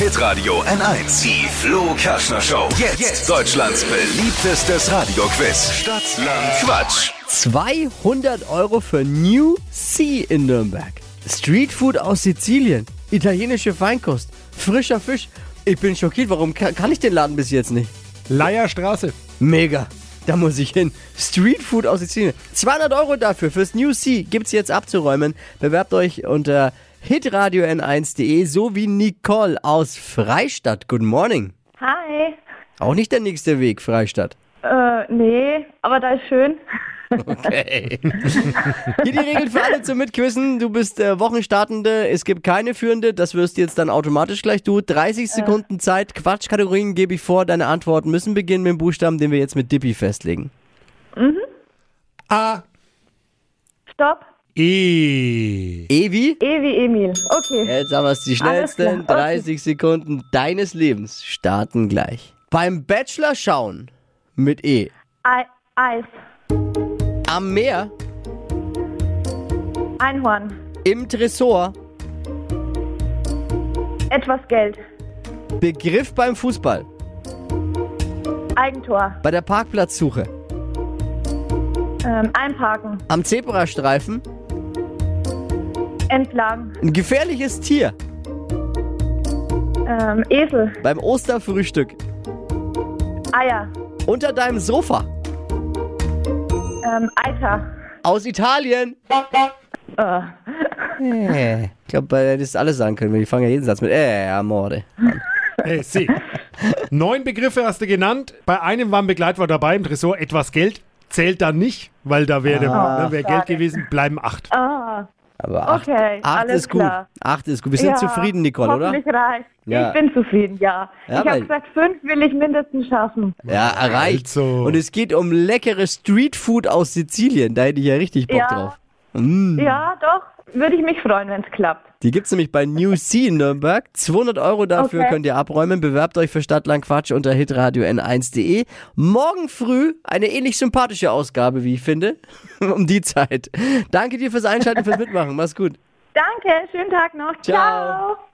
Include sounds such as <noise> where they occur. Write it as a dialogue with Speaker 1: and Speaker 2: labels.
Speaker 1: Hitradio N1. Die Flo Kaschner Show. Jetzt, Deutschlands beliebtestes Radioquiz. Stadt, Land, Quatsch.
Speaker 2: 200 Euro für New Sea in Nürnberg. Streetfood aus Sizilien. Italienische Feinkost. Frischer Fisch. Ich bin schockiert, warum kann, kann ich den Laden bis jetzt nicht?
Speaker 3: Leierstraße.
Speaker 2: Mega. Da muss ich hin. Streetfood aus Sizilien. 200 Euro dafür fürs New Sea gibt's jetzt abzuräumen. Bewerbt euch unter hitradio n1.de so wie Nicole aus Freistadt. Good morning.
Speaker 4: Hi.
Speaker 2: Auch nicht der nächste Weg, Freistadt.
Speaker 4: Äh, nee, aber da ist schön.
Speaker 2: Okay. Hier die Regeln für alle zum Mitquissen. Du bist äh, Wochenstartende. Es gibt keine Führende. Das wirst jetzt dann automatisch gleich du. 30 Sekunden Zeit. Quatschkategorien gebe ich vor. Deine Antworten müssen beginnen mit dem Buchstaben, den wir jetzt mit Dippy festlegen.
Speaker 3: A.
Speaker 4: Stopp.
Speaker 3: E.
Speaker 2: Evi?
Speaker 4: E wie Emil. Okay.
Speaker 2: Jetzt haben wir es. Die schnellsten
Speaker 4: klar,
Speaker 2: 30 Sekunden deines Lebens starten gleich. Beim Bachelor schauen mit E.
Speaker 4: Ei Eis.
Speaker 2: Am Meer,
Speaker 4: Einhorn.
Speaker 2: im Tresor,
Speaker 4: Etwas Geld.
Speaker 2: Begriff beim Fußball,
Speaker 4: Eigentor.
Speaker 2: bei der Parkplatzsuche,
Speaker 4: Ähm, einparken.
Speaker 2: am Zebrastreifen,
Speaker 4: Entlang.
Speaker 2: ein gefährliches Tier,
Speaker 4: Ähm, Esel.
Speaker 2: beim Osterfrühstück,
Speaker 4: Eier.
Speaker 2: unter deinem Sofa,
Speaker 4: Ähm, Eiter.
Speaker 2: aus Italien.
Speaker 4: Äh,
Speaker 2: Äh, ich glaube, äh, das ist alles sagen können. Wir fangen ja jeden Satz mit äh, Amore.
Speaker 3: Hey, C. Neun Begriffe hast du genannt. Bei einem war ein Begleitwort dabei im Tresor. Etwas Geld zählt dann nicht, weil da wäre ne, wär Geld gewesen. Bleiben acht.
Speaker 4: ah,
Speaker 2: Aber acht,
Speaker 4: Okay,
Speaker 2: acht
Speaker 4: alles
Speaker 2: ist gut.
Speaker 4: klar.
Speaker 2: Acht ist gut. Wir sind
Speaker 4: ja,
Speaker 2: zufrieden, Nicole, oder?
Speaker 4: Reicht.
Speaker 2: Ja.
Speaker 4: Ich bin zufrieden, ja.
Speaker 2: Ja,
Speaker 4: ich habe gesagt, fünf will ich mindestens schaffen.
Speaker 2: Ja, erreicht.
Speaker 3: Also.
Speaker 2: Und es geht um leckeres Streetfood aus Sizilien. Da hätte ich ja richtig Bock
Speaker 4: Ja.
Speaker 2: drauf. Mm.
Speaker 4: Ja, doch. Würde ich mich freuen, wenn es klappt.
Speaker 2: Die gibt's nämlich bei New Sea in Nürnberg. 200 Euro dafür
Speaker 4: Okay.
Speaker 2: könnt ihr abräumen. Bewerbt euch für Stadtland Quatsch unter hitradio n1.de. Morgen früh eine ähnlich sympathische Ausgabe, wie ich finde. <laughs> um die Zeit. Danke dir fürs Einschalten, fürs Mitmachen. Mach's gut.
Speaker 4: Danke, schönen Tag noch.
Speaker 2: Ciao.
Speaker 4: Ciao.